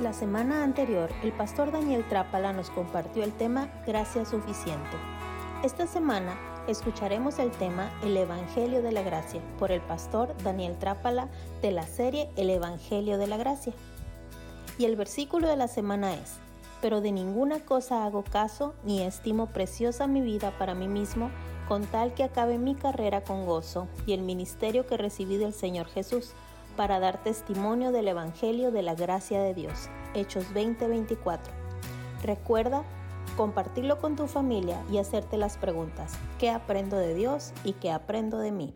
La semana anterior, el pastor Daniel Trápala nos compartió el tema Gracia Suficiente. Esta semana escucharemos el tema El Evangelio de la Gracia por el pastor Daniel Trápala de la serie El Evangelio de la Gracia. Y el versículo de la semana es, pero de ninguna cosa hago caso ni estimo preciosa mi vida para mí mismo, con tal que acabe mi carrera con gozo y el ministerio que recibí del Señor Jesús, para dar testimonio del Evangelio de la gracia de Dios. Hechos 20:24. Recuerda compartirlo con tu familia y hacerte las preguntas, ¿qué aprendo de Dios y qué aprendo de mí?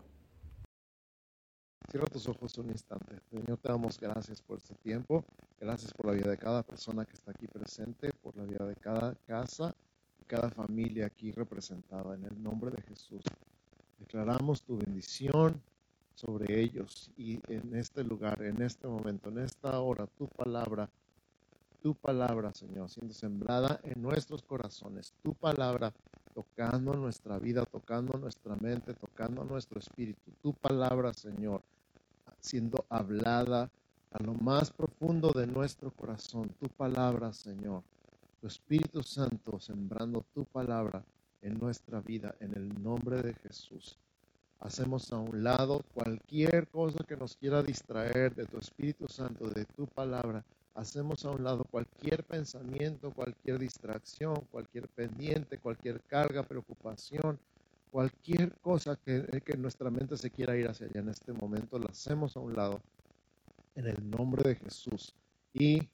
Cierra tus ojos un instante. Señor, te damos gracias por este tiempo. Gracias por la vida de cada persona que está aquí presente, por la vida de cada casa y cada familia aquí representada. En el nombre de Jesús, declaramos tu bendición sobre ellos. Y en este lugar, en este momento, en esta hora, tu palabra tu palabra, Señor, siendo sembrada en nuestros corazones, tu palabra tocando nuestra vida, tocando nuestra mente, tocando nuestro espíritu, tu palabra, Señor, siendo hablada a lo más profundo de nuestro corazón, tu palabra, Señor, tu Espíritu Santo sembrando tu palabra en nuestra vida, en el nombre de Jesús. Hacemos a un lado cualquier cosa que nos quiera distraer de tu Espíritu Santo, de tu palabra, hacemos a un lado cualquier pensamiento, cualquier distracción, cualquier pendiente, cualquier carga, preocupación, cualquier cosa que, que nuestra mente se quiera ir hacia allá en este momento, la hacemos a un lado en el nombre de Jesús y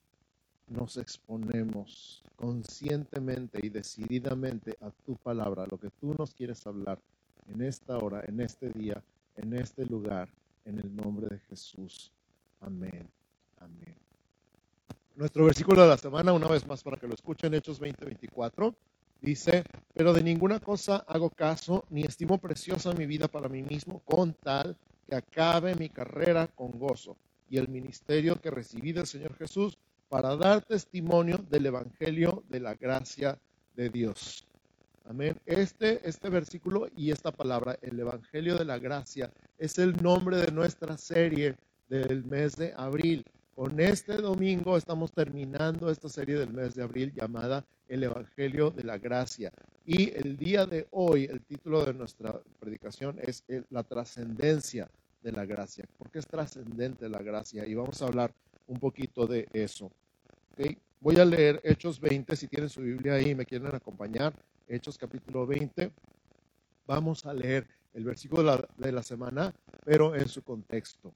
nos exponemos conscientemente y decididamente a tu palabra, a lo que tú nos quieres hablar en esta hora, en este día, en este lugar, en el nombre de Jesús. Amén. Amén. Nuestro versículo de la semana, una vez más para que lo escuchen, Hechos 20:24, dice, pero de ninguna cosa hago caso, ni estimo preciosa mi vida para mí mismo, con tal que acabe mi carrera con gozo y el ministerio que recibí del Señor Jesús para dar testimonio del Evangelio de la gracia de Dios. Amén. Este, este versículo y esta palabra, el Evangelio de la gracia, es el nombre de nuestra serie del mes de abril. Con este domingo estamos terminando esta serie del mes de abril llamada El Evangelio de la Gracia. Y el día de hoy, el título de nuestra predicación es La trascendencia de la gracia. ¿Por qué es trascendente la gracia? Y vamos a hablar un poquito de eso. Voy a leer Hechos 20, si tienen su Biblia ahí y me quieren acompañar. Hechos capítulo 20. Vamos a leer el versículo de la, de la semana, pero en su contexto.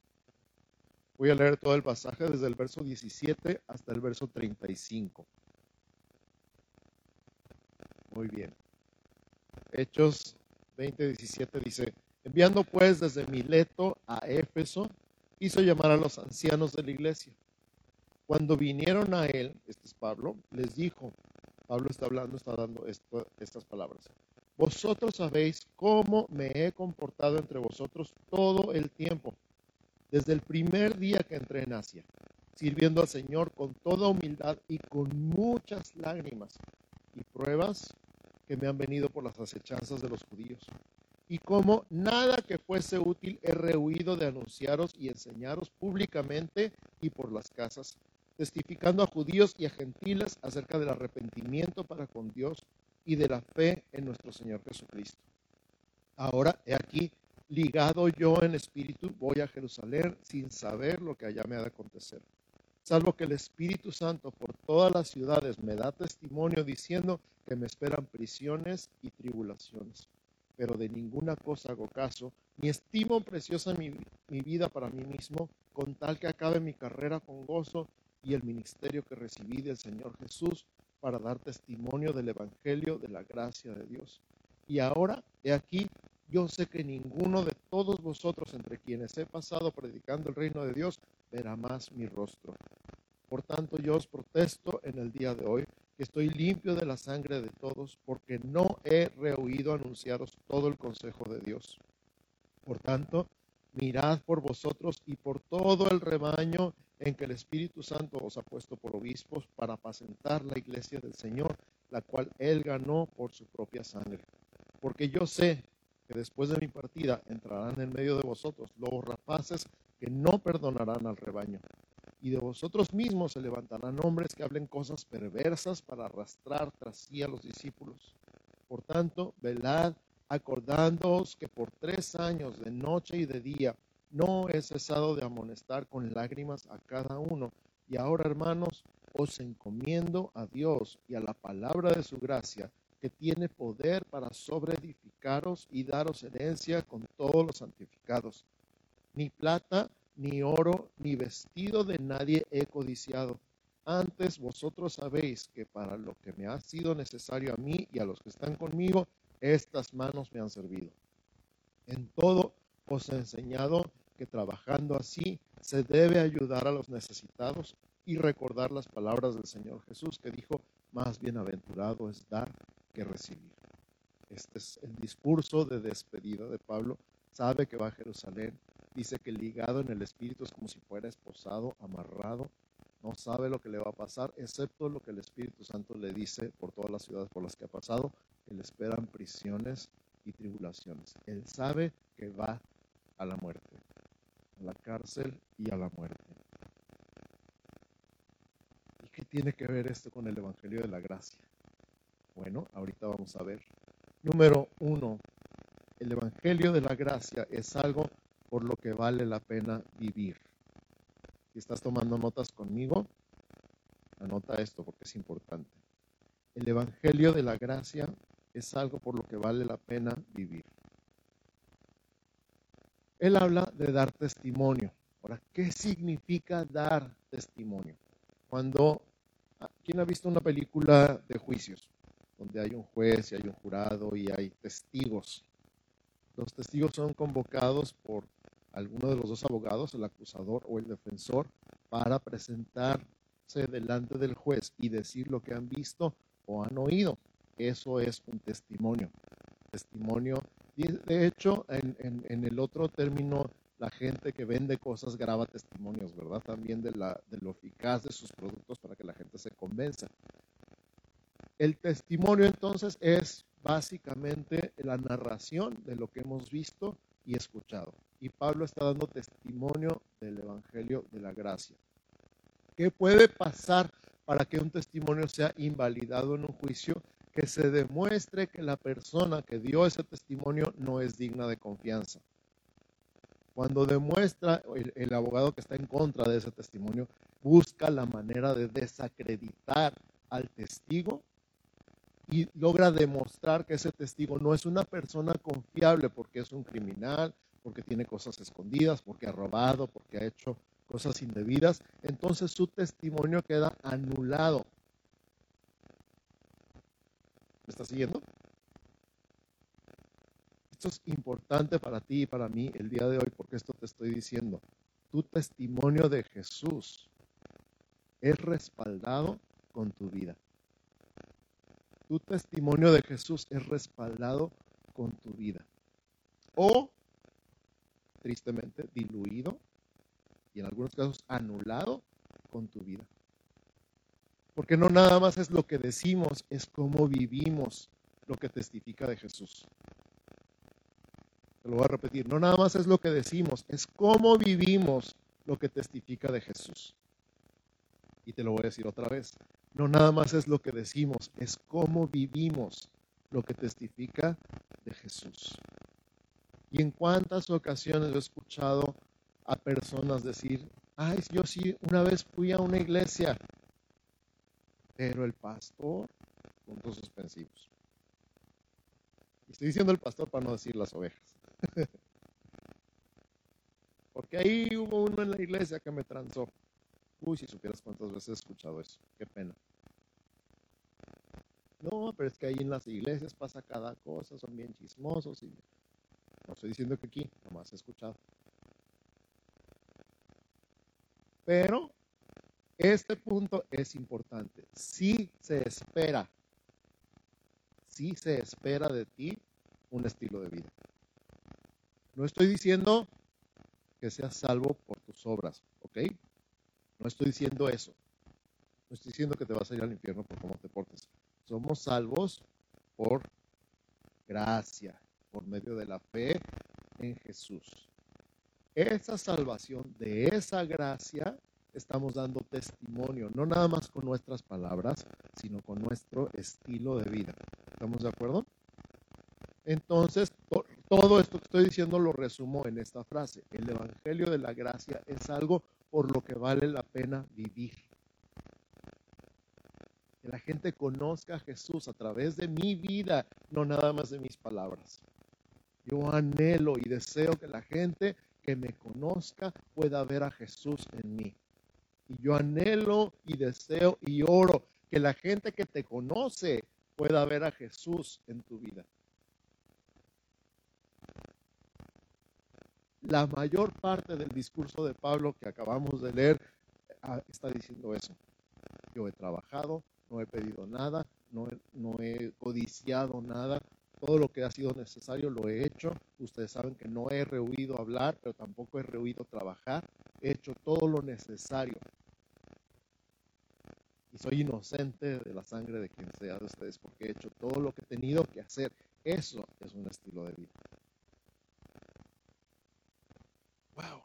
Voy a leer todo el pasaje desde el verso 17 hasta el verso 35. Muy bien. Hechos 20, 17 dice, enviando pues desde Mileto a Éfeso, hizo llamar a los ancianos de la iglesia. Cuando vinieron a él, este es Pablo, les dijo, Pablo está hablando, está dando estas palabras. Vosotros sabéis cómo me he comportado entre vosotros todo el tiempo desde el primer día que entré en Asia, sirviendo al Señor con toda humildad y con muchas lágrimas y pruebas que me han venido por las acechanzas de los judíos. Y como nada que fuese útil he rehuido de anunciaros y enseñaros públicamente y por las casas, testificando a judíos y a gentiles acerca del arrepentimiento para con Dios y de la fe en nuestro Señor Jesucristo. Ahora, he aquí, ligado yo en espíritu, voy a Jerusalén sin saber lo que allá me ha de acontecer. Salvo que el Espíritu Santo por todas las ciudades me da testimonio diciendo que me esperan prisiones y tribulaciones. Pero de ninguna cosa hago caso, ni estimo preciosa mi, mi vida para mí mismo, con tal que acabe mi carrera con gozo y el ministerio que recibí del Señor Jesús para dar testimonio del Evangelio de la gracia de Dios. Y ahora, he aquí, yo sé que ninguno de todos vosotros entre quienes he pasado predicando el reino de Dios verá más mi rostro. Por tanto, yo os protesto en el día de hoy que estoy limpio de la sangre de todos, porque no he rehuido anunciaros todo el consejo de Dios. Por tanto, mirad por vosotros y por todo el rebaño en que el Espíritu Santo os ha puesto por obispos para apacentar la iglesia del Señor, la cual él ganó por su propia sangre. Porque yo sé que después de mi partida entrarán en medio de vosotros lobos rapaces que no perdonarán al rebaño. y de vosotros mismos se levantarán hombres que hablen cosas perversas para arrastrar tras sí a los discípulos. Por tanto, velad, acordándoos que por tres años, de noche y de día, no he cesado de amonestar con lágrimas a cada uno. Y ahora, hermanos, os encomiendo a Dios y a la palabra de su gracia, que tiene poder para sobreedificaros y daros herencia con todos los santificados. Ni plata, ni oro, ni vestido de nadie he codiciado. Antes vosotros sabéis que para lo que me ha sido necesario a mí y a los que están conmigo, estas manos me han servido. En todo os he enseñado que trabajando así se debe ayudar a los necesitados y recordar las palabras del Señor Jesús que dijo, más bienaventurado es dar que recibir. Este es el discurso de despedida de Pablo. Sabe que va a Jerusalén, dice que ligado en el espíritu es como si fuera esposado, amarrado, no sabe lo que le va a pasar, excepto lo que el Espíritu Santo le dice por todas las ciudades por las que ha pasado, que le esperan prisiones y tribulaciones. Él sabe que va a la muerte, a la cárcel y a la muerte. ¿Y qué tiene que ver esto con el Evangelio de la Gracia? Bueno, ahorita vamos a ver. Número uno, el Evangelio de la Gracia es algo por lo que vale la pena vivir. Si estás tomando notas conmigo, anota esto porque es importante. El Evangelio de la Gracia es algo por lo que vale la pena vivir. Él habla de dar testimonio. Ahora, ¿qué significa dar testimonio? Cuando, ah, ¿quién ha visto una película de juicios? Donde hay un juez y hay un jurado y hay testigos. Los testigos son convocados por alguno de los dos abogados, el acusador o el defensor, para presentarse delante del juez y decir lo que han visto o han oído. Eso es un testimonio. Testimonio. De hecho, en, en, el otro término, la gente que vende cosas graba testimonios, ¿verdad? También de, la, de lo eficaz de sus productos para que la gente se convenza. El testimonio entonces es básicamente la narración de lo que hemos visto y escuchado. Y Pablo está dando testimonio del Evangelio de la Gracia. ¿Qué puede pasar para que un testimonio sea invalidado en un juicio? Que se demuestre que la persona que dio ese testimonio no es digna de confianza. Cuando demuestra el, el abogado que está en contra de ese testimonio, busca la manera de desacreditar al testigo y logra demostrar que ese testigo no es una persona confiable porque es un criminal, porque tiene cosas escondidas, porque ha robado, porque ha hecho cosas indebidas, entonces su testimonio queda anulado. ¿Me estás siguiendo? Esto es importante para ti y para mí el día de hoy porque esto te estoy diciendo. Tu testimonio de Jesús es respaldado con tu vida tu testimonio de Jesús es respaldado con tu vida. O, tristemente, diluido y en algunos casos anulado con tu vida. Porque no nada más es lo que decimos, es cómo vivimos lo que testifica de Jesús. Te lo voy a repetir, no nada más es lo que decimos, es cómo vivimos lo que testifica de Jesús. Y te lo voy a decir otra vez, no nada más es lo que decimos, es cómo vivimos lo que testifica de Jesús. Y en cuántas ocasiones he escuchado a personas decir, ay, yo sí, una vez fui a una iglesia, pero el pastor, puntos suspensivos. Estoy diciendo el pastor para no decir las ovejas. Porque ahí hubo uno en la iglesia que me transó. Uy, si supieras cuántas veces he escuchado eso, qué pena. No, pero es que ahí en las iglesias pasa cada cosa, son bien chismosos y no estoy diciendo que aquí, nomás he escuchado. Pero este punto es importante. Si se espera, si se espera de ti un estilo de vida. No estoy diciendo que seas salvo por tus obras, ¿ok? No estoy diciendo eso. No estoy diciendo que te vas a ir al infierno por cómo te portes. Somos salvos por gracia, por medio de la fe en Jesús. Esa salvación de esa gracia estamos dando testimonio, no nada más con nuestras palabras, sino con nuestro estilo de vida. ¿Estamos de acuerdo? Entonces, todo esto que estoy diciendo lo resumo en esta frase. El Evangelio de la Gracia es algo por lo que vale la pena vivir. Que la gente conozca a Jesús a través de mi vida, no nada más de mis palabras. Yo anhelo y deseo que la gente que me conozca pueda ver a Jesús en mí. Y yo anhelo y deseo y oro que la gente que te conoce pueda ver a Jesús en tu vida. La mayor parte del discurso de Pablo que acabamos de leer ah, está diciendo eso. Yo he trabajado, no he pedido nada, no he, codiciado nada, todo lo que ha sido necesario lo he hecho. Ustedes saben que no he rehuido hablar, pero tampoco he rehuido trabajar. He hecho todo lo necesario. Y soy inocente de la sangre de quien sea de ustedes porque he hecho todo lo que he tenido que hacer. Eso es un estilo de vida. Wow.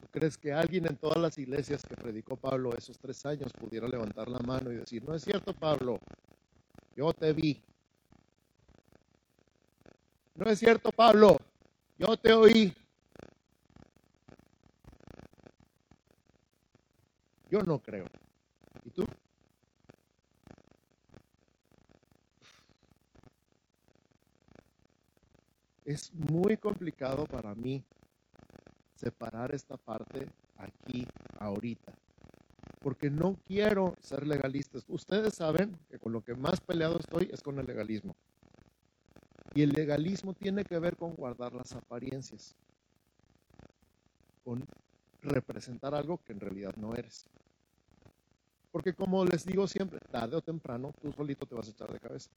¿Tú crees que alguien en todas las iglesias que predicó Pablo esos tres años pudiera levantar la mano y decir, no es cierto Pablo, yo te vi. No es cierto Pablo, yo te oí. Yo no creo. ¿Y tú? Es muy complicado para mí separar esta parte aquí, ahorita, porque no quiero ser legalista. Ustedes saben que con lo que más peleado estoy es con el legalismo. Y el legalismo tiene que ver con guardar las apariencias, con representar algo que en realidad no eres. Porque como les digo siempre, tarde o temprano tú solito te vas a echar de cabeza.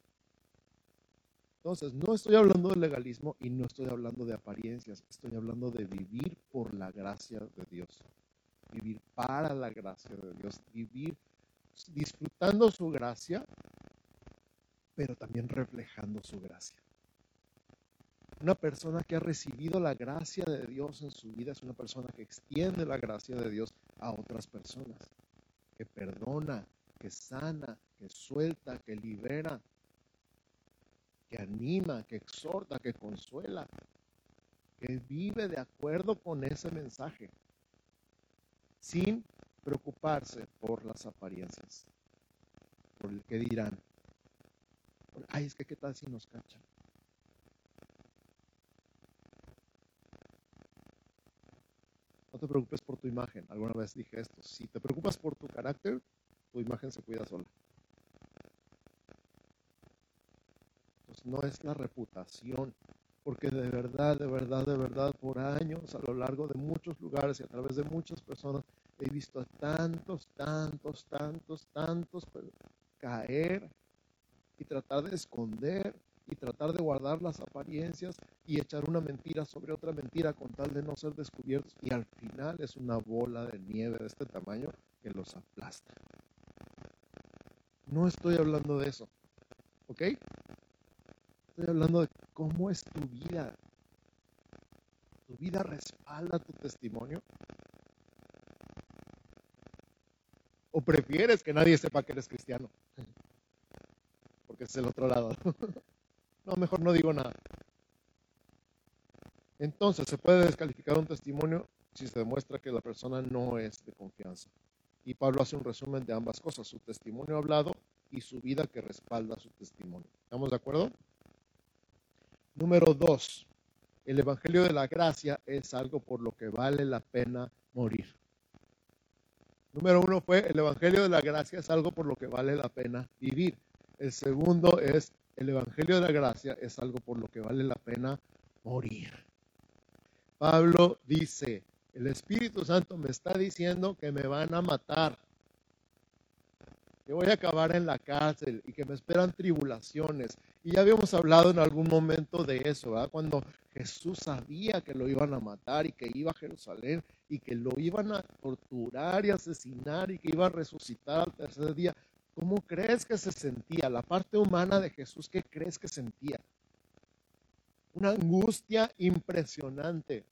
Entonces, no estoy hablando de legalismo y no estoy hablando de apariencias, estoy hablando de vivir por la gracia de Dios, vivir para la gracia de Dios, vivir disfrutando su gracia, pero también reflejando su gracia. Una persona que ha recibido la gracia de Dios en su vida es una persona que extiende la gracia de Dios a otras personas, que perdona, que sana, que suelta, que libera, que anima, que exhorta, que consuela, que vive de acuerdo con ese mensaje, sin preocuparse por las apariencias, por el que dirán. Ay, es que qué tal si nos cachan. Te preocupes por tu imagen. Alguna vez dije esto. Si te preocupas por tu carácter, tu imagen se cuida sola. no es la reputación, porque de verdad, de verdad, de verdad, por años, a lo largo de muchos lugares y a través de muchas personas, he visto a tantos, tantos, tantos, tantos caer y tratar de esconder y tratar de guardar las apariencias y echar una mentira sobre otra mentira con tal de no ser descubiertos y al final es una bola de nieve de este tamaño que los aplasta. No estoy hablando de eso, ¿ok? Estoy hablando de cómo es tu vida. ¿Tu vida respalda tu testimonio? ¿O prefieres que nadie sepa que eres cristiano? Porque es el otro lado. No, mejor no digo nada. Entonces, se puede descalificar un testimonio si se demuestra que la persona no es de confianza. Y Pablo hace un resumen de ambas cosas, su testimonio hablado y su vida que respalda su testimonio. ¿Estamos de acuerdo? Número dos, el Evangelio de la Gracia es algo por lo que vale la pena morir. Número uno fue el Evangelio de la Gracia es algo por lo que vale la pena vivir. El segundo es el Evangelio de la Gracia es algo por lo que vale la pena morir. Pablo dice, el Espíritu Santo me está diciendo que me van a matar que voy a acabar en la cárcel y que me esperan tribulaciones. Y ya habíamos hablado en algún momento de eso, ¿verdad? Cuando Jesús sabía que lo iban a matar y que iba a Jerusalén y que lo iban a torturar y asesinar y que iba a resucitar al tercer día. ¿Cómo crees que se sentía? La parte humana de Jesús, ¿qué crees que sentía? una angustia impresionante.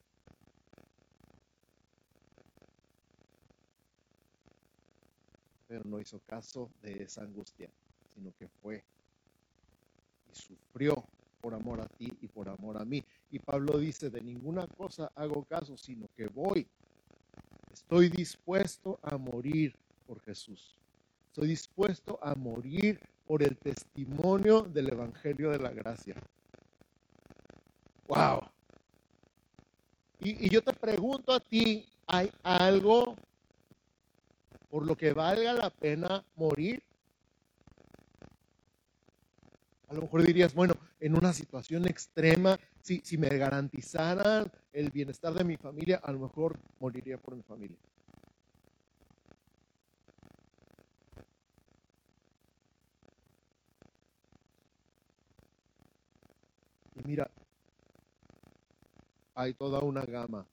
Pero no hizo caso de esa angustia, sino que fue y sufrió por amor a ti y por amor a mí. Y Pablo dice, de ninguna cosa hago caso, sino que voy. Estoy dispuesto a morir por Jesús. Estoy dispuesto a morir por el testimonio del Evangelio de la Gracia. ¡Wow! Y, yo te pregunto a ti, ¿hay algo por lo que valga la pena morir? A lo mejor dirías, bueno, en una situación extrema, si, si me garantizaran el bienestar de mi familia, a lo mejor moriría por mi familia. Y mira, hay toda una gama.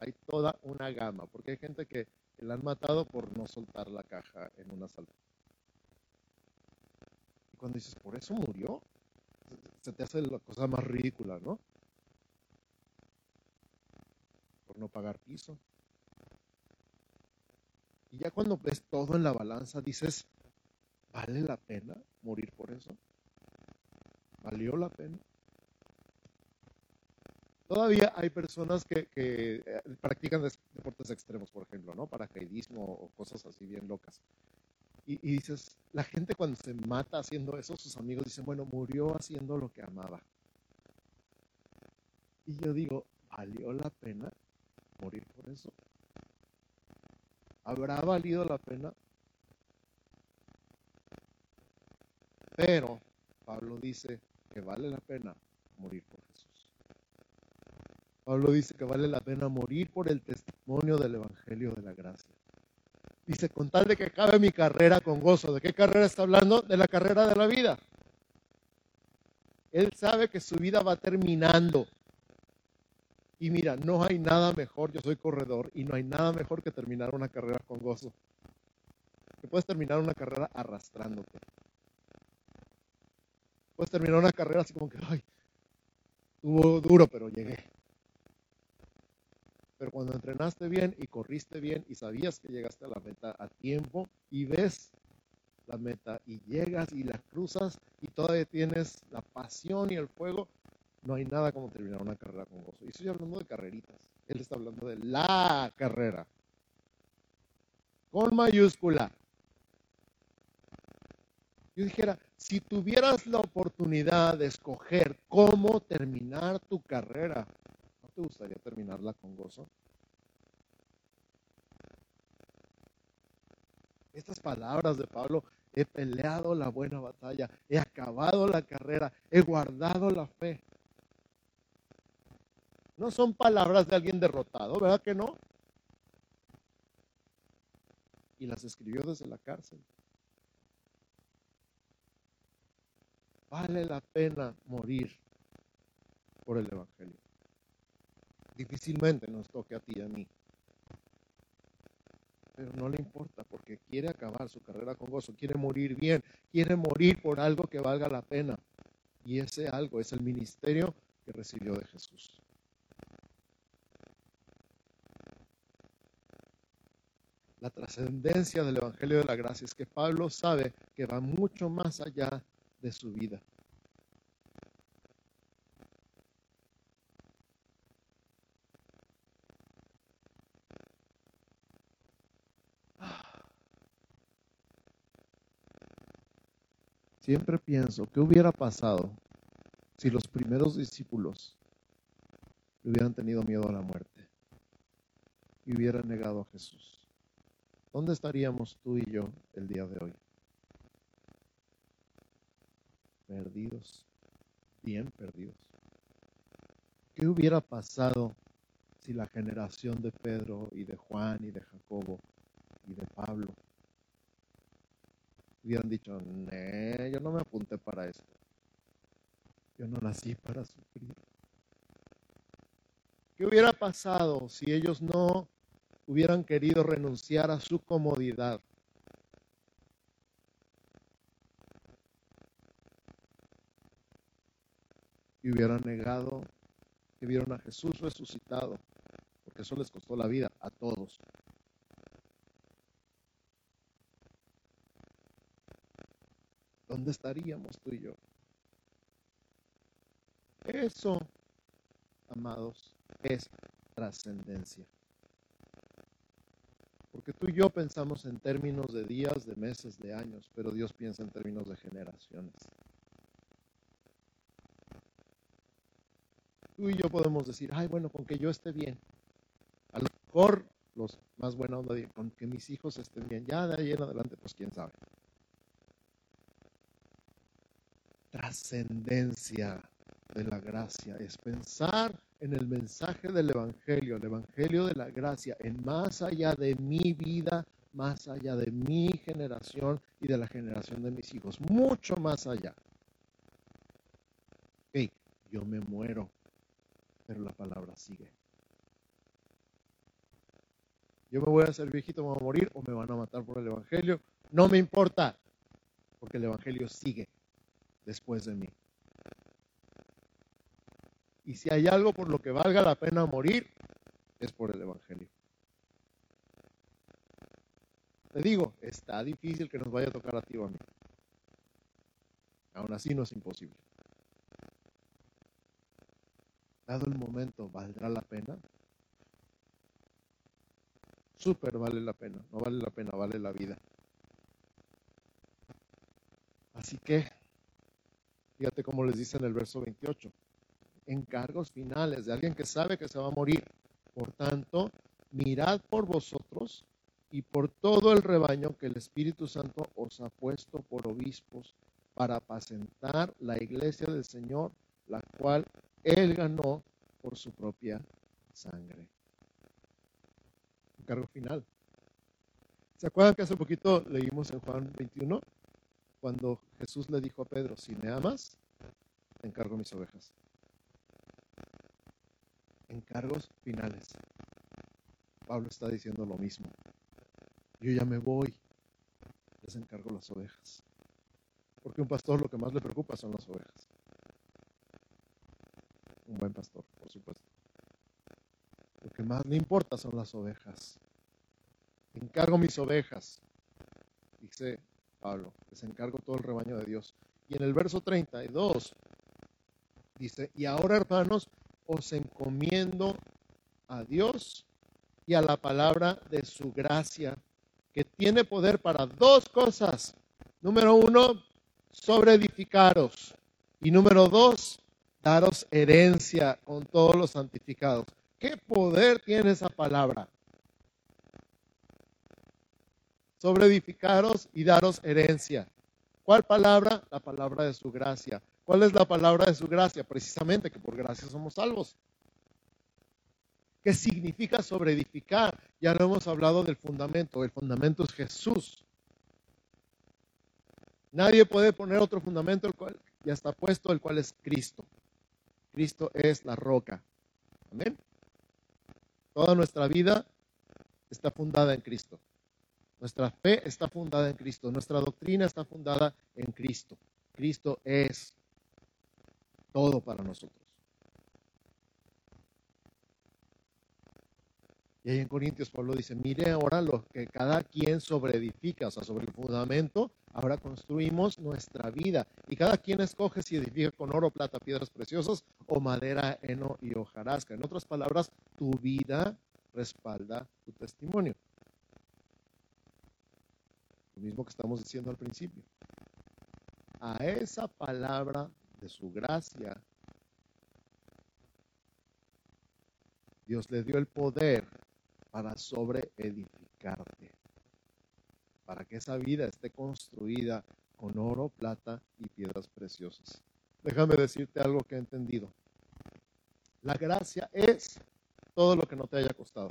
Hay toda una gama, porque hay gente que, la han matado por no soltar la caja en una salta. Y cuando dices, por eso murió, se te hace la cosa más ridícula, ¿no? Por no pagar piso. Y ya cuando ves todo en la balanza, dices, ¿vale la pena morir por eso? ¿Valió la pena? Todavía hay personas que, eh, practican deportes extremos, por ejemplo, ¿no? Paracaidismo o cosas así bien locas. Y, dices, la gente cuando se mata haciendo eso, sus amigos dicen, bueno, murió haciendo lo que amaba. Y yo digo, ¿valió la pena morir por eso? ¿Habrá valido la pena? Pero Pablo dice que vale la pena morir por Jesús. Pablo dice que vale la pena morir por el testimonio del Evangelio de la Gracia. Dice, con tal de que acabe mi carrera con gozo. ¿De qué carrera está hablando? De la carrera de la vida. Él sabe que su vida va terminando. Y mira, no hay nada mejor, yo soy corredor, y no hay nada mejor que terminar una carrera con gozo. Que puedes terminar una carrera arrastrándote. Puedes terminar una carrera así como que, ay, estuvo duro, pero llegué. Pero cuando entrenaste bien y corriste bien y sabías que llegaste a la meta a tiempo y ves la meta y llegas y la cruzas y todavía tienes la pasión y el fuego, no hay nada como terminar una carrera con gozo. Y estoy hablando de carreritas. Él está hablando de la carrera. Con mayúscula. Yo dijera, si tuvieras la oportunidad de escoger cómo terminar tu carrera, te gustaría terminarla con gozo? Estas palabras de Pablo, he peleado la buena batalla, he acabado la carrera, he guardado la fe. No son palabras de alguien derrotado, ¿verdad que no? Y las escribió desde la cárcel. Vale la pena morir por el Evangelio difícilmente nos toque a ti y a mí. Pero no le importa porque quiere acabar su carrera con gozo, quiere morir bien, quiere morir por algo que valga la pena. Y ese algo es el ministerio que recibió de Jesús. La trascendencia del Evangelio de la Gracia es que Pablo sabe que va mucho más allá de su vida. Siempre pienso, ¿qué hubiera pasado si los primeros discípulos hubieran tenido miedo a la muerte y hubieran negado a Jesús? ¿Dónde estaríamos tú y yo el día de hoy? Perdidos, bien perdidos. ¿Qué hubiera pasado si la generación de Pedro y de Juan y de Jacobo y de Pablo hubieran dicho, yo no me apunté para esto. Yo no nací para sufrir. ¿Qué hubiera pasado si ellos no hubieran querido renunciar a su comodidad? Y hubieran negado que vieron a Jesús resucitado, porque eso les costó la vida a todos. ¿Dónde estaríamos tú y yo? Eso, amados, es trascendencia. Porque tú y yo pensamos en términos de días, de meses, de años, pero Dios piensa en términos de generaciones. Tú y yo podemos decir, ay, bueno, con que yo esté bien. A lo mejor los más buena onda con que mis hijos estén bien. Ya de ahí en adelante, pues quién sabe. Trascendencia de la gracia es pensar en el mensaje del Evangelio, el Evangelio de la gracia, en más allá de mi vida, más allá de mi generación y de la generación de mis hijos, mucho más allá. Hey, yo me muero, pero la palabra sigue. Yo me voy a hacer viejito, me voy a morir o me van a matar por el Evangelio. No me importa, porque el Evangelio sigue después de mí. Y si hay algo por lo que valga la pena morir, es por el Evangelio. Te digo, está difícil que nos vaya a tocar a ti o a mí. Aún así no es imposible. Dado el momento, ¿valdrá la pena? Súper vale la pena. No vale la pena, vale la vida. Así que, fíjate cómo les dice en el verso 28 encargos finales de alguien que sabe que se va a morir. Por tanto, mirad por vosotros y por todo el rebaño que el Espíritu Santo os ha puesto por obispos para apacentar la iglesia del Señor, la cual Él ganó por su propia sangre. Encargo final. ¿Se acuerdan que hace poquito leímos en Juan 21? Cuando Jesús le dijo a Pedro, si me amas, te encargo mis ovejas encargos finales. Pablo está diciendo lo mismo. Yo ya me voy, les encargo las ovejas. Porque un pastor lo que más le preocupa son las ovejas. Un buen pastor, por supuesto. Lo que más le importa son las ovejas. Encargo mis ovejas, dice Pablo, les encargo todo el rebaño de Dios. Y en el verso 32 dice, y ahora hermanos, os encomiendo a Dios y a la palabra de su gracia, que tiene poder para dos cosas. Número uno, sobre edificaros. Y número dos, daros herencia con todos los santificados. ¿Qué poder tiene esa palabra? Sobre edificaros y daros herencia. ¿Cuál palabra? La palabra de su gracia. ¿Cuál es la palabra de su gracia? Precisamente que por gracia somos salvos. ¿Qué significa sobre edificar? Ya lo hemos hablado del fundamento. El fundamento es Jesús. Nadie puede poner otro fundamento, el cual ya está puesto, el cual es Cristo. Cristo es la roca. Amén. Toda nuestra vida está fundada en Cristo. Nuestra fe está fundada en Cristo. Nuestra doctrina está fundada en Cristo. Cristo es todo para nosotros. Y ahí en Corintios Pablo dice, mire ahora lo que cada quien sobreedifica, o sea, sobre el fundamento, ahora construimos nuestra vida. Y cada quien escoge si edifica con oro, plata, piedras preciosas o madera, heno y hojarasca. En otras palabras, tu vida respalda tu testimonio. Lo mismo que estamos diciendo al principio. A esa palabra de su gracia, Dios le dio el poder para sobreedificarte, para que esa vida esté construida con oro, plata y piedras preciosas. Déjame decirte algo que he entendido. La gracia es todo lo que no te haya costado.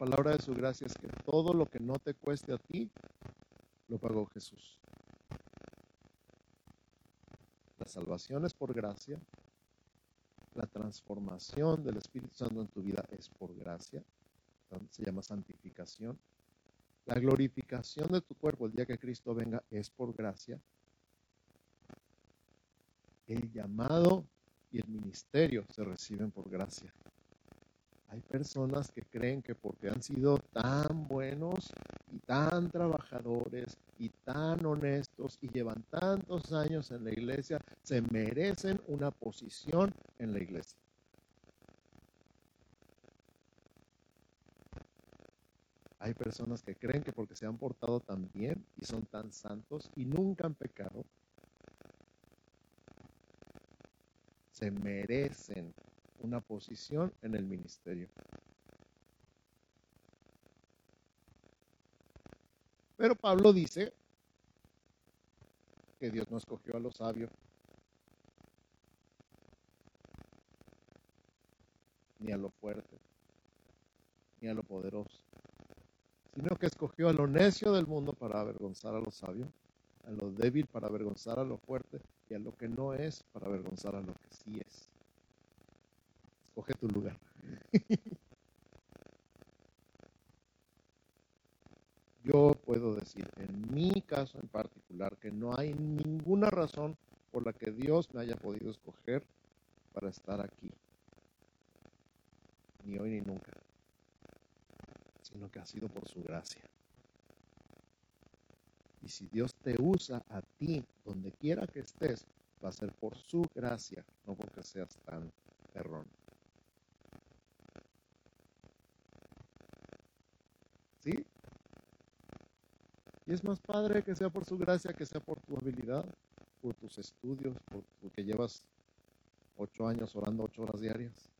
Palabra de su gracia es que todo lo que no te cueste a ti, lo pagó Jesús. La salvación es por gracia. La transformación del Espíritu Santo en tu vida es por gracia. Se llama santificación. La glorificación de tu cuerpo el día que Cristo venga es por gracia. El llamado y el ministerio se reciben por gracia. Hay personas que creen que porque han sido tan buenos y tan trabajadores y tan honestos y llevan tantos años en la iglesia, se merecen una posición en la iglesia. Hay personas que creen que porque se han portado tan bien y son tan santos y nunca han pecado, se merecen una posición en el ministerio. Pero Pablo dice que Dios no escogió a los sabios, ni a lo fuerte, ni a lo poderoso, sino que escogió a lo necio del mundo para avergonzar a los sabios, a lo débil para avergonzar a lo fuerte y a lo que no es para avergonzar a lo que sí es coge tu lugar. Yo puedo decir, en mi caso en particular, que no hay ninguna razón por la que Dios me haya podido escoger para estar aquí. Ni hoy ni nunca. Sino que ha sido por su gracia. Y si Dios te usa a ti, donde quiera que estés, va a ser por su gracia, no porque seas tan erróneo. ¿Sí? Y es más padre que sea por su gracia, que sea por tu habilidad, por tus estudios, por, porque llevas ocho años orando ocho horas diarias.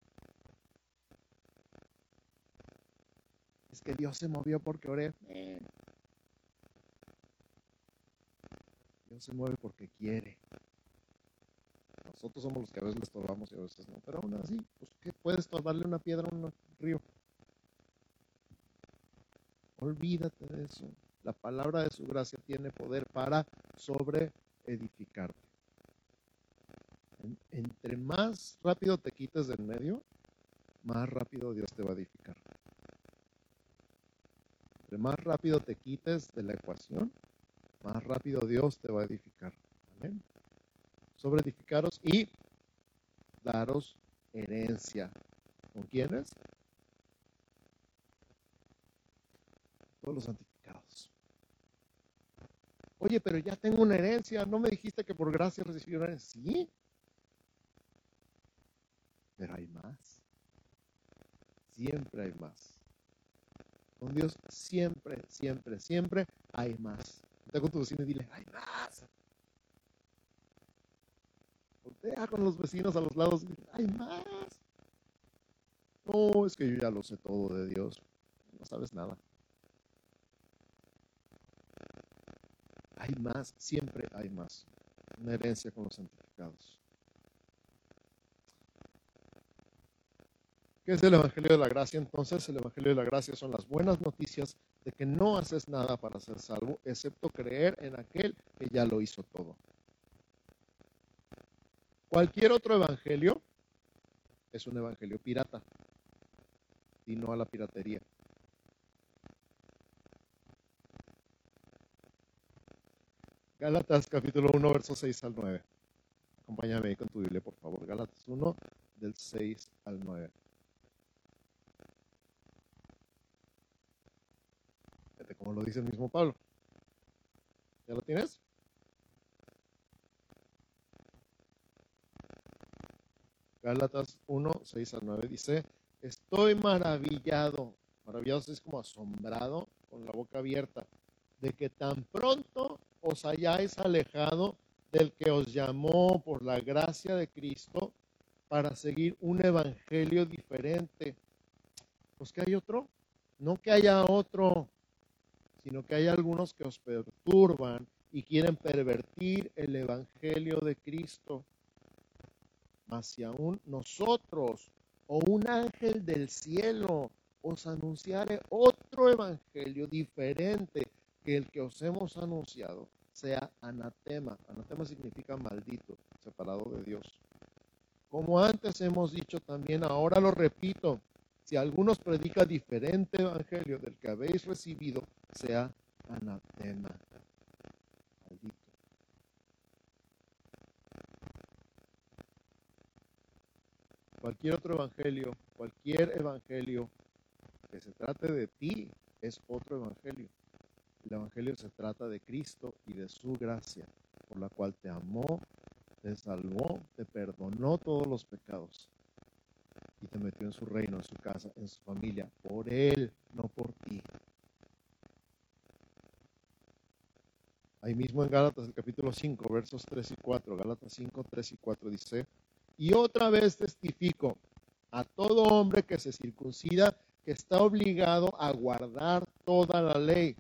Es que Dios se movió porque oré. Dios se mueve porque quiere. Nosotros somos los que a veces le estorbamos y a veces no. Pero aún así, pues, ¿qué puedes estorbarle una piedra a un río? Olvídate de eso. La palabra de su gracia tiene poder para sobre edificarte. Entre más rápido te quites del medio, más rápido Dios te va a edificar. Entre más rápido te quites de la ecuación, más rápido Dios te va a edificar. Amén. Sobre y daros herencia. ¿Con quiénes? Todos los santificados. Oye, pero ya tengo una herencia, ¿no me dijiste que por gracia recibí una herencia? Sí, pero hay más. Siempre hay más. Con Dios siempre, siempre, siempre hay más. Te con tu vecino y dile, hay más. Voltea con los vecinos a los lados y dile, hay más. No, es que yo ya lo sé todo de Dios. No sabes nada. Hay más, siempre hay más. Una herencia con los santificados. ¿Qué es el Evangelio de la Gracia? Entonces, el Evangelio de la Gracia son las buenas noticias de que no haces nada para ser salvo, excepto creer en aquel que ya lo hizo todo. Cualquier otro evangelio es un evangelio pirata y no a la piratería. Gálatas capítulo 1, versos 6 al 9. Acompáñame con tu Biblia, por favor. Gálatas 1, del 6 al 9. Fíjate como lo dice el mismo Pablo. ¿Ya lo tienes? Gálatas 1, 6 al 9 dice, estoy maravillado, maravillado es como asombrado, con la boca abierta, de que tan pronto os hayáis alejado del que os llamó por la gracia de Cristo para seguir un evangelio diferente. Pues que hay otro, no que haya otro, sino que hay algunos que os perturban y quieren pervertir el evangelio de Cristo. Mas si aún nosotros o un ángel del cielo os anunciare otro evangelio diferente que el que os hemos anunciado sea anatema. Anatema significa maldito, separado de Dios. Como antes hemos dicho también, ahora lo repito, si algunos predica diferente evangelio del que habéis recibido, sea anatema. Maldito. Cualquier otro evangelio, cualquier evangelio que se trate de ti es otro evangelio. El evangelio se trata de Cristo y de su gracia, por la cual te amó, te salvó, te perdonó todos los pecados y te metió en su reino, en su casa, en su familia, por Él, no por ti. Ahí mismo en Gálatas, el capítulo 5, versos 3 y 4, Gálatas 5, 3 y 4 dice, y otra vez testifico a todo hombre que se circuncida que está obligado a guardar toda la ley.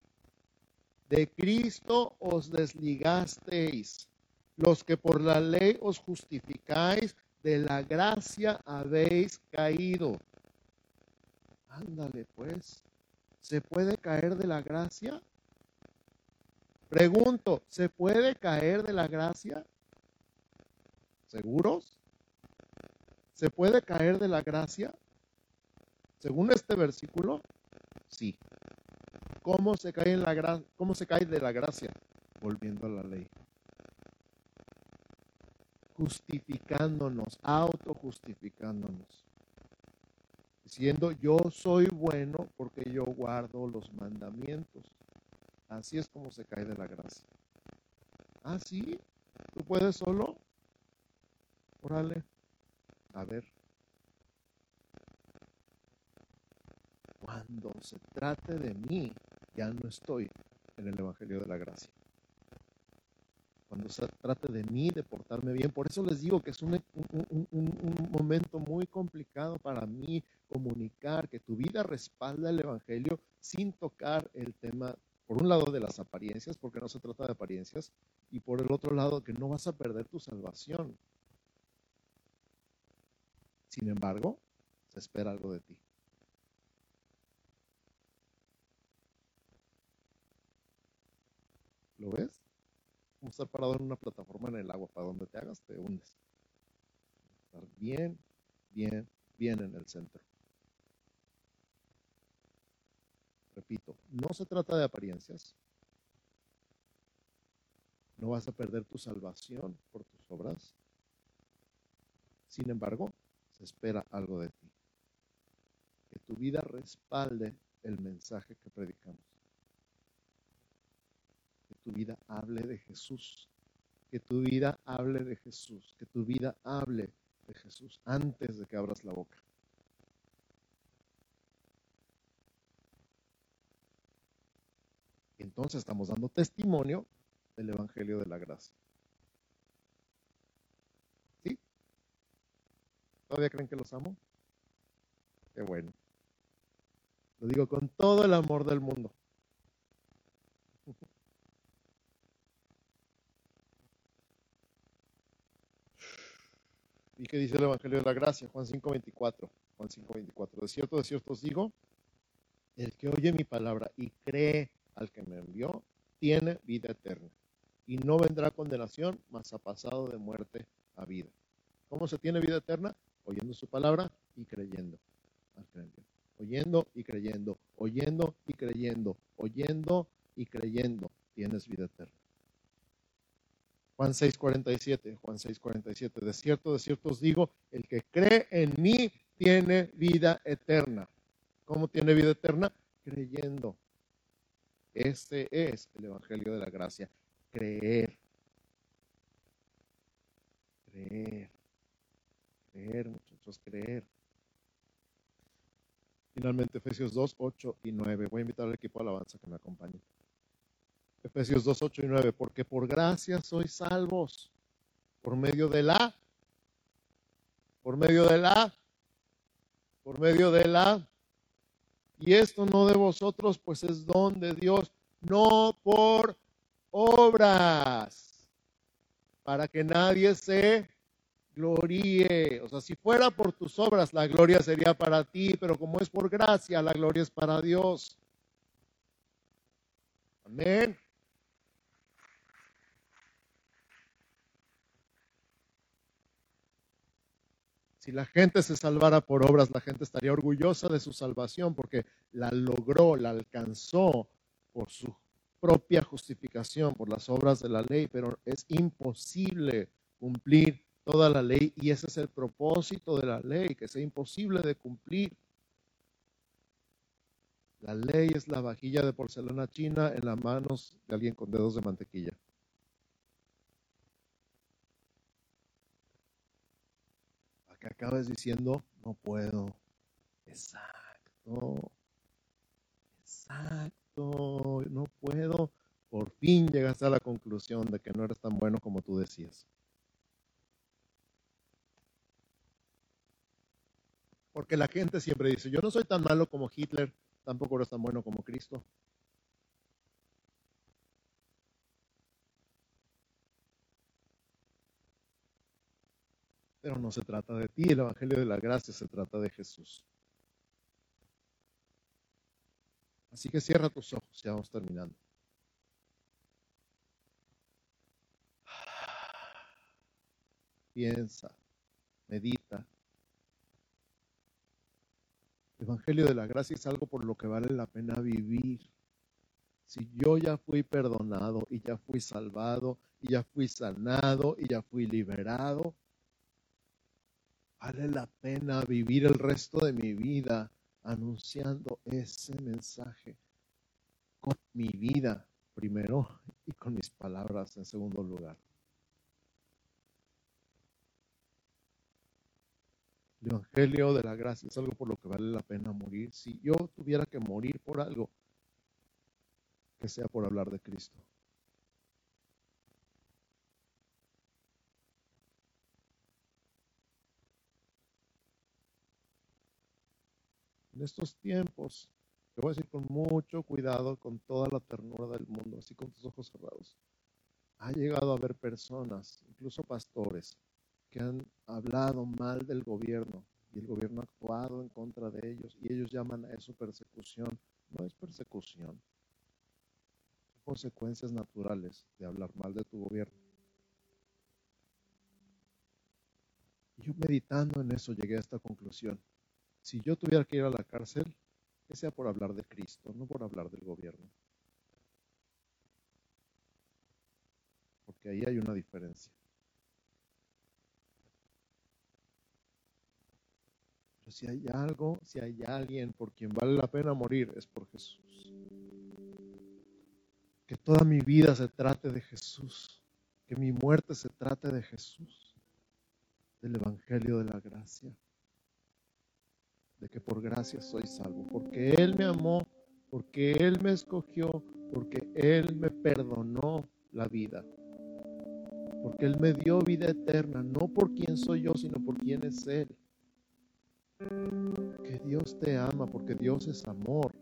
De Cristo os desligasteis, los que por la ley os justificáis, de la gracia habéis caído. Ándale pues, ¿se puede caer de la gracia? Pregunto, ¿se puede caer de la gracia? ¿Seguros? ¿Se puede caer de la gracia? Según este versículo, sí. ¿Cómo se cae, en la ¿Cómo se cae de la gracia? Volviendo a la ley. Justificándonos, autojustificándonos. Diciendo, yo soy bueno porque yo guardo los mandamientos. Así es como se cae de la gracia. ¿Ah, sí? ¿Tú puedes solo? Órale. A ver. Cuando se trate de mí, ya no estoy en el Evangelio de la Gracia. Cuando se trate de mí, de portarme bien. Por eso les digo que es un, un momento muy complicado para mí comunicar que tu vida respalda el Evangelio sin tocar el tema por un lado de las apariencias, porque no se trata de apariencias, y por el otro lado que no vas a perder tu salvación. Sin embargo, se espera algo de ti. ¿Lo ves? Como estar parado en una plataforma en el agua, para donde te hagas te hundes. Estar bien, bien, bien en el centro. repito, no se trata de apariencias. No vas a perder tu salvación por tus obras. Sin embargo, se espera algo de ti. Que tu vida respalde el mensaje que predicamos. Tu vida hable de Jesús. Que tu vida hable de Jesús. Que tu vida hable de Jesús antes de que abras la boca. Entonces estamos dando testimonio del Evangelio de la Gracia. ¿Sí? ¿Todavía creen que los amo? Qué bueno. Lo digo con todo el amor del mundo. ¿Y qué dice el Evangelio de la Gracia? Juan 5:24. Juan 5:24. De cierto, de cierto os digo, el que oye mi palabra y cree al que me envió, tiene vida eterna y no vendrá condenación, mas ha pasado de muerte a vida. ¿Cómo se tiene vida eterna? Oyendo su palabra y creyendo al Oyendo y creyendo, oyendo y creyendo, oyendo y creyendo, tienes vida eterna. Juan 6:47, Juan 6:47, de cierto, de cierto os digo, el que cree en mí tiene vida eterna. ¿Cómo tiene vida eterna? Creyendo este es el Evangelio de la Gracia. Creer. Creer. Creer, muchachos, creer. Finalmente, Efesios 2, 8 y 9. Voy a invitar al equipo de alabanza que me acompañe. Efesios 2, 8 y 9. Porque por gracia sois salvos. Por medio de la. Por medio de la. Por medio de la y esto no de vosotros, pues es don de Dios, no por obras, para que nadie se gloríe. O sea, si fuera por tus obras, la gloria sería para ti, pero como es por gracia, la gloria es para Dios. Amén. Si la gente se salvara por obras, la gente estaría orgullosa de su salvación porque la logró, la alcanzó por su propia justificación, por las obras de la ley, pero es imposible cumplir toda la ley y ese es el propósito de la ley, que sea imposible de cumplir. La ley es la vajilla de porcelana china en las manos de alguien con dedos de mantequilla. Que acabas diciendo, no puedo. Exacto. Exacto. No puedo. Por fin llegaste a la conclusión de que no eres tan bueno como tú decías. Porque la gente siempre dice, yo no soy tan malo como Hitler, tampoco eres tan bueno como Cristo. Pero no se trata de ti, el Evangelio de la Gracia se trata de Jesús. Así que cierra tus ojos, ya vamos terminando. Piensa, medita, el Evangelio de la Gracia es algo por lo que vale la pena vivir. Si yo ya fui perdonado y ya fui salvado y ya fui sanado y ya fui liberado, vale la pena vivir el resto de mi vida anunciando ese mensaje con mi vida primero y con mis palabras en segundo lugar. El Evangelio de la gracia es algo por lo que vale la pena morir. Si yo tuviera que morir por algo, que sea por hablar de Cristo. En estos tiempos, te voy a decir con mucho cuidado, con toda la ternura del mundo, así con tus ojos cerrados. Ha llegado a haber personas, incluso pastores, que han hablado mal del gobierno y el gobierno ha actuado en contra de ellos y ellos llaman a eso persecución. No es persecución. Son consecuencias naturales de hablar mal de tu gobierno. Y yo meditando en eso llegué a esta conclusión. Si yo tuviera que ir a la cárcel, que sea por hablar de Cristo, no por hablar del gobierno. Porque ahí hay una diferencia. si hay algo, si hay alguien por quien vale la pena morir, es por Jesús. Que toda mi vida se trate de Jesús. Que mi muerte se trate de Jesús. Del Evangelio de la gracia. De que por gracia soy salvo. Porque Él me amó, porque Él me escogió, porque Él me perdonó la vida. Porque Él me dio vida eterna, no por quién soy yo, sino por quién es Él que Dios te ama porque Dios es amor,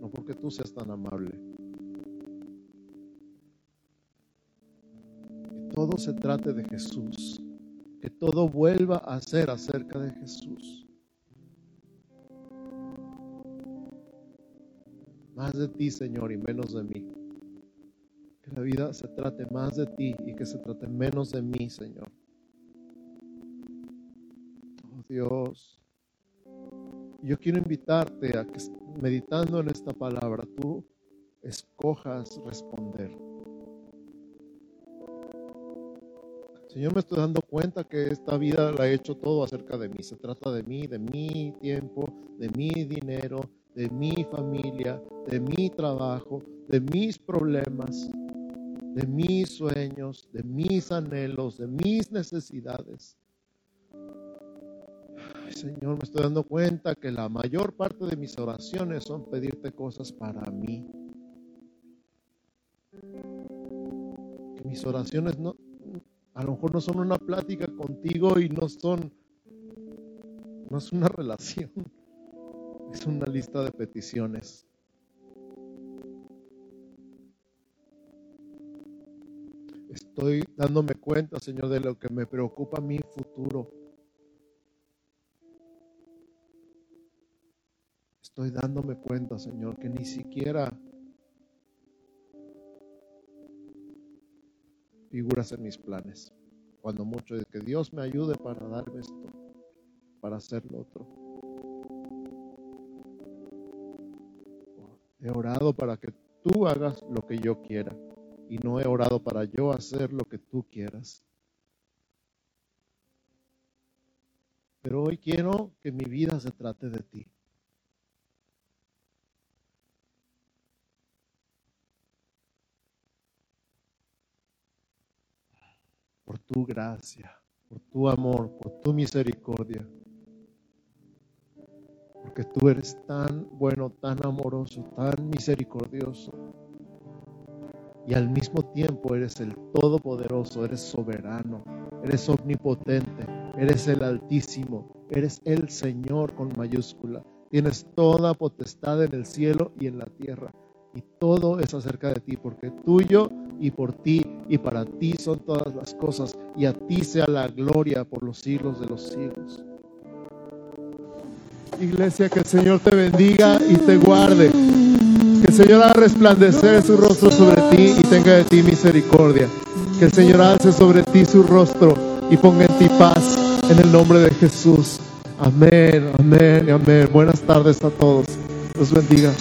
no porque tú seas tan amable. Que todo se trate de Jesús, que todo vuelva a ser acerca de Jesús. Más de ti, Señor, y menos de mí. Que la vida se trate más de ti y que se trate menos de mí, Señor. Oh Dios. Yo quiero invitarte a que meditando en esta palabra tú escojas responder. Señor, me estoy dando cuenta que esta vida la he hecho todo acerca de mí. Se trata de mí, de mi tiempo, de mi dinero, de mi familia, de mi trabajo, de mis problemas, de mis sueños, de mis anhelos, de mis necesidades. Señor, me estoy dando cuenta que la mayor parte de mis oraciones son pedirte cosas para mí. Que mis oraciones no, a lo mejor no son una plática contigo y no son, no es una relación, es una lista de peticiones. Estoy dándome cuenta, Señor, de lo que me preocupa mi futuro. Estoy dándome cuenta, Señor, que ni siquiera figuras en mis planes. Cuando mucho de que Dios me ayude para darme esto, para hacer lo otro. He orado para que tú hagas lo que yo quiera y no he orado para yo hacer lo que tú quieras. Pero hoy quiero que mi vida se trate de ti. Por tu gracia, por tu amor, por tu misericordia. Porque tú eres tan bueno, tan amoroso, tan misericordioso. Y al mismo tiempo eres el Todopoderoso, eres soberano, eres omnipotente, eres el Altísimo, eres el Señor con mayúscula. Tienes toda potestad en el cielo y en la tierra. Y todo es acerca de ti, porque tuyo y por ti y para ti son todas las cosas. Y a ti sea la gloria por los siglos de los siglos. Iglesia, que el Señor te bendiga y te guarde. Que el Señor haga resplandecer su rostro sobre ti y tenga de ti misericordia. Que el Señor alce sobre ti su rostro y ponga en ti paz en el nombre de Jesús. Amén, amén amén. Buenas tardes a todos. Dios bendiga.